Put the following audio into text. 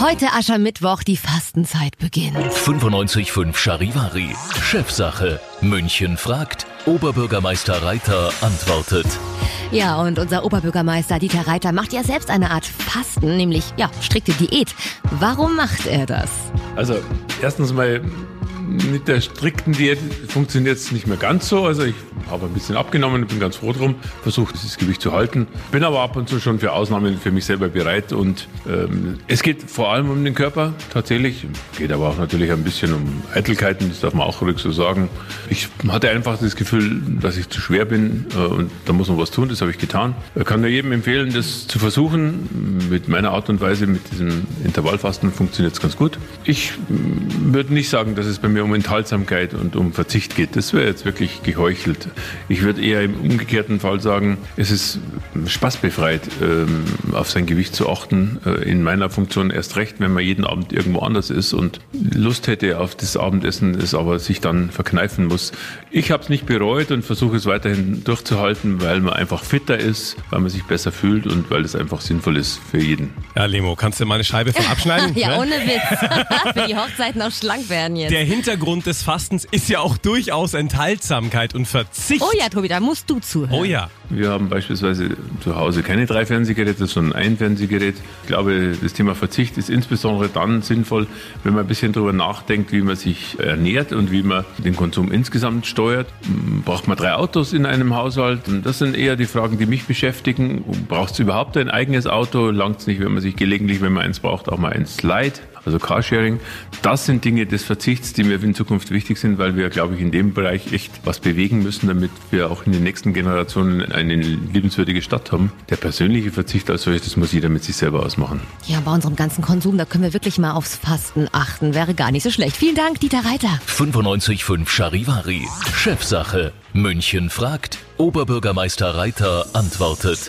Heute Aschermittwoch, die Fastenzeit beginnt. 95.5 Charivari. Chefsache. München fragt. Oberbürgermeister Reiter antwortet. Ja, und unser Oberbürgermeister Dieter Reiter macht ja selbst eine Art Fasten, nämlich ja, strikte Diät. Warum macht er das? Also, erstens mal mit der strikten Diät funktioniert es nicht mehr ganz so. Also ich habe ein bisschen abgenommen, bin ganz froh drum, versuche dieses Gewicht zu halten. Bin aber ab und zu schon für Ausnahmen für mich selber bereit. Und ähm, es geht vor allem um den Körper tatsächlich. Geht aber auch natürlich ein bisschen um Eitelkeiten, das darf man auch ruhig so sagen. Ich hatte einfach das Gefühl, dass ich zu schwer bin äh, und da muss man was tun. Das habe ich getan. Ich kann nur jedem empfehlen, das zu versuchen. Mit meiner Art und Weise, mit diesem Intervallfasten funktioniert es ganz gut. Ich würde nicht sagen, dass es bei mir mir um Enthaltsamkeit und um Verzicht geht. Das wäre jetzt wirklich geheuchelt. Ich würde eher im umgekehrten Fall sagen, es ist spaßbefreit, ähm, auf sein Gewicht zu achten. Äh, in meiner Funktion erst recht, wenn man jeden Abend irgendwo anders ist und Lust hätte auf das Abendessen, es aber sich dann verkneifen muss. Ich habe es nicht bereut und versuche es weiterhin durchzuhalten, weil man einfach fitter ist, weil man sich besser fühlt und weil es einfach sinnvoll ist für jeden. Ja, Lemo, kannst du mal eine Scheibe von abschneiden? ja, ne? ohne Witz. für die Hochzeiten auch schlank werden jetzt. Der Hintergrund des Fastens ist ja auch durchaus Enthaltsamkeit und Verzicht. oh ja, Tobi, da musst du zuhören. Oh ja. Wir haben beispielsweise zu Hause keine drei Fernsehgeräte, sondern ein Fernsehgerät. Ich glaube, das Thema Verzicht ist insbesondere dann sinnvoll, wenn man ein bisschen darüber nachdenkt, wie man sich ernährt und wie man den Konsum insgesamt steuert. Braucht man drei Autos in einem Haushalt? Und das sind eher die Fragen, die mich beschäftigen. Braucht es überhaupt ein eigenes Auto? Langt es nicht, wenn man sich gelegentlich, wenn man eins braucht, auch mal eins leiht? Also Carsharing. Das sind Dinge des Verzichts, die mir in Zukunft wichtig sind, weil wir, glaube ich, in dem Bereich echt was bewegen müssen, damit wir auch in den nächsten Generationen eine liebenswürdige Stadt haben. Der persönliche Verzicht als solches, das muss jeder mit sich selber ausmachen. Ja, bei unserem ganzen Konsum, da können wir wirklich mal aufs Fasten achten. Wäre gar nicht so schlecht. Vielen Dank, Dieter Reiter. 95.5 Charivari. Chefsache. München fragt. Oberbürgermeister Reiter antwortet.